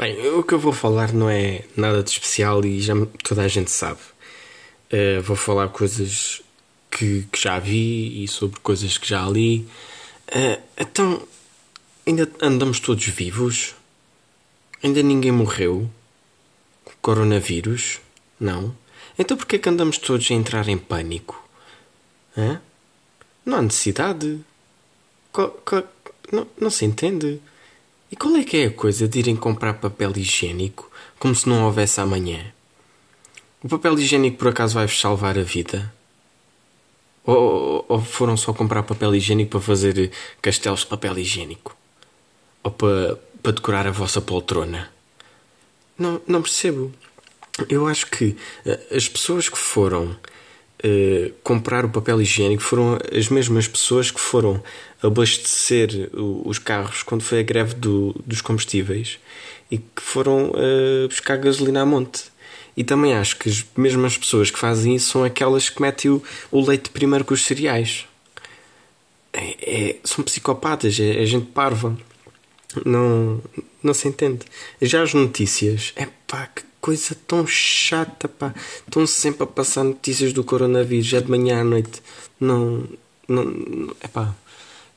Bem, o que eu vou falar não é nada de especial e já toda a gente sabe. Uh, vou falar coisas que, que, já vi e sobre coisas que já li. Uh, então, ainda andamos todos vivos? Ainda ninguém morreu? Coronavírus? Não? Então porquê que andamos todos a entrar em pânico? Hã? Não há necessidade. Co, não, não se entende. E qual é que é a coisa de irem comprar papel higiênico como se não houvesse amanhã? O papel higiênico por acaso vai-vos salvar a vida? Ou, ou, foram só comprar papel higiênico para fazer castelos de papel higiênico? Ou para, para decorar a vossa poltrona? Não, não percebo. Eu acho que eh, as pessoas que foram uh, comprar o papel higiênico foram as mesmas pessoas que foram abastecer os carros quando foi a greve do, dos combustíveis e que foram uh, buscar gasolina a monte. E também acho que as mesmas pessoas que fazem isso são aquelas que metem o, o leite primeiro com os cereais. É, é, são psicopatas, é, é, gente parva. Não, não se entende. Já as notícias, é pá, que coisa tão chata, pá. Estão sempre a passar notícias do coronavírus, já de manhã à noite. Não, não, é pá.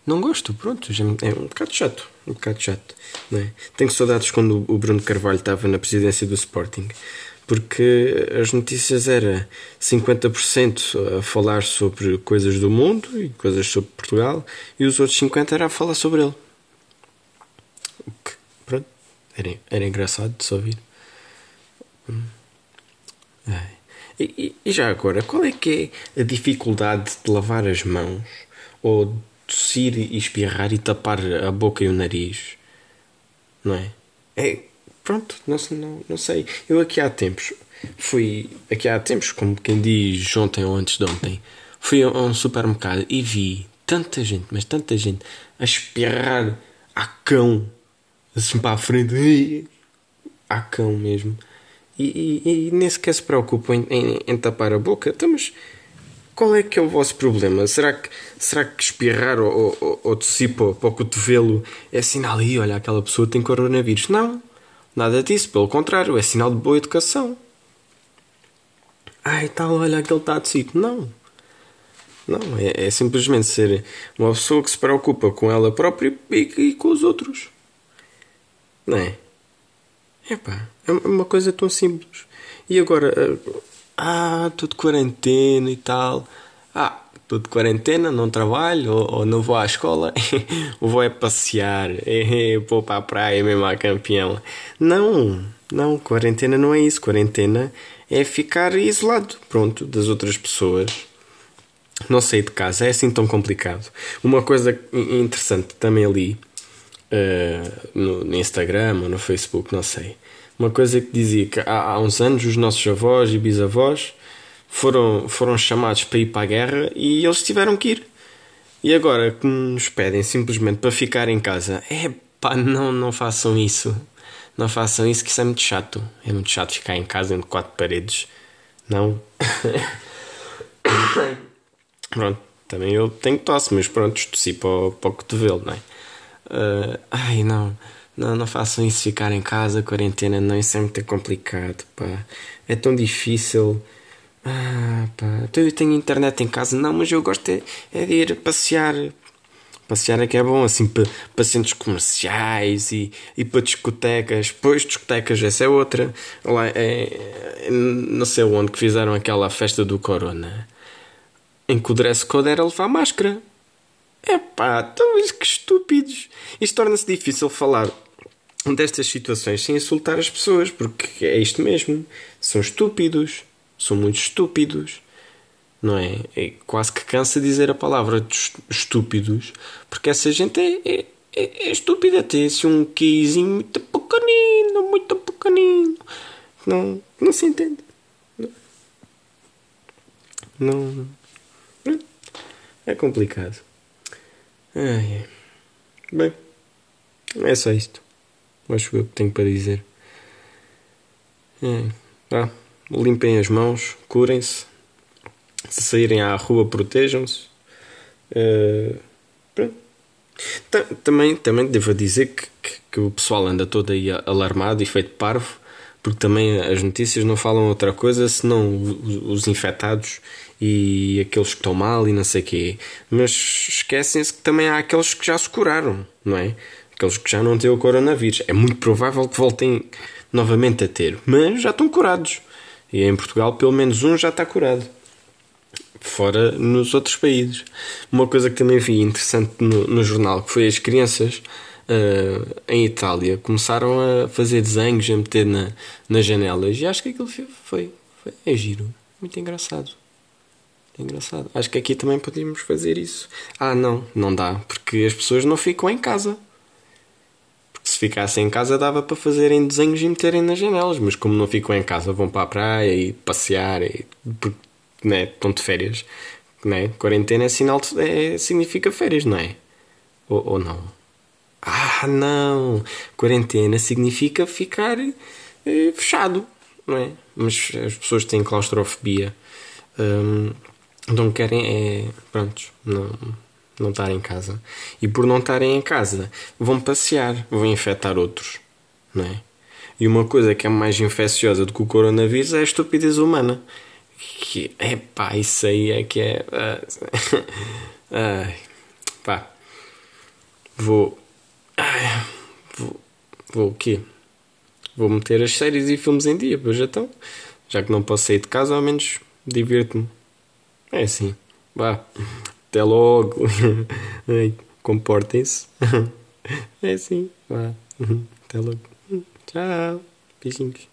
Não gosto, pronto, é um bocado chato, um bocado chato, não é? Tenho saudades quando o Bruno Carvalho estava na presidência do Sporting, porque as notícias era 50% a falar sobre coisas do mundo e coisas sobre Portugal e os outros 50% era a falar sobre ele. Pronto, era, era engraçado de se ouvir. Hum. E, e, já agora, qual é que é a dificuldade de lavar as mãos ou tossir e espirrar e tapar a boca e o nariz? Não é? É. Pronto, não, não, não sei. Eu aqui há tempos fui. Aqui há tempos, como quem diz ontem ou antes de ontem, fui a um supermercado e vi tanta gente, mas tanta gente, a espirrar a cão assim para a frente, a cão mesmo e, e, e nem sequer se preocupam em, em, em, tapar a boca. Então, mas qual é que é o vosso problema? Será que, será que espirrar ou, ou, ou tossir para, o cotovelo é sinal aí, olha, aquela pessoa tem coronavírus? Não, nada disso, pelo contrário, é sinal de boa educação. Ai, tal, olha, aquele está a tossir. Não. Não, é, é, simplesmente ser uma pessoa que se preocupa com ela própria e, e com os outros. Não é? Epá, é uma coisa tão simples. E agora, eh, ah, estou de quarentena e tal. Ah, estou de quarentena, não trabalho ou, ou, não vou à escola, vou é passear, vou para a praia mesmo a campeão. Não, não, quarentena não é isso. Quarentena é ficar isolado, pronto, das outras pessoas. Não sair de casa, é assim tão complicado. Uma coisa interessante também ali uh, no, no, Instagram ou no Facebook, não sei. Uma coisa que dizia que há, há uns anos os nossos avós e bisavós foram, foram chamados para ir para a guerra e eles tiveram que ir. E agora que nos pedem simplesmente para ficar em casa, é pá, não, não façam isso. Não façam isso, que isso é muito chato. É muito chato ficar em casa entre quatro paredes. Não. pronto, também eu tenho tosse, mas pronto, tossi para para o cotovelo, não é? Uh, ai, não, não, não façam isso ficar em casa, quarentena, não, isso é muito complicado, pá. É tão difícil. Ah, pá, então eu tenho internet em casa, não, mas eu gosto é, é de ir passear. Passear é que é bom, assim, para, para centros comerciais e, e para discotecas. Pois, discotecas, essa é outra. Lá, é, não sei onde que fizeram aquela festa do Corona em que o dress code era levar máscara. Epá, então que estúpidos. Isto torna-se difícil falar destas situações sem insultar as pessoas, porque é isto mesmo. São estúpidos. São muito estúpidos. Não é? é quase que cansa dizer a palavra estúpidos, porque essa gente é, é, é, é estúpida. Tem assim um quizinho muito pequenino, muito pequenino. Não, não se entende. Não. não é complicado. Ai, bem, é só isto. Acho que eu tenho para dizer. É. Limpem as mãos, curem-se. Se saírem à rua, protejam-se. Uh, também, também devo dizer que, que, que o pessoal anda todo aí alarmado e feito parvo, porque também as notícias não falam outra coisa senão os infectados e aqueles que estão mal e não sei quê. Mas esquecem-se que também há aqueles que já se curaram, não é? Aqueles que já não têm o coronavírus. É muito provável que voltem novamente a ter, mas já estão curados. E em Portugal, pelo menos um já está curado. Fora nos outros países. Uma coisa que também vi interessante no, no jornal que foi as crianças uh, em Itália começaram a fazer desenhos, a meter na, nas janelas. E acho que aquilo foi, foi, foi é giro. Muito engraçado. É engraçado. Acho que aqui também podíamos fazer isso. Ah, não, não dá, porque as pessoas não ficam em casa se ficassem em casa dava para fazerem desenhos e meterem nas janelas, mas como não ficam em casa, vão para a praia e passear, e, porque né, estão de férias. Né? Quarentena é sinal de, é, significa férias, não é? Ou, ou não? Ah, não! Quarentena significa ficar eh, fechado, não é? Mas as pessoas têm claustrofobia. Hum, então querem é. Prontos, não não estar em casa. E por não estarem em casa, vão passear, vão infectar outros, não é? E uma coisa que é mais infecciosa do que o coronavírus é a estupidez humana. Que, pá, isso aí é que é. Uh, ai, pá. Vou. Vou o quê? Vou meter as séries e filmes em dia, pois então. Já que não posso sair de casa, ao menos divirto-me. É assim. Vá. Até logo. Comportem-se. É assim. Vá. Até logo. Tchau. Beijinhos.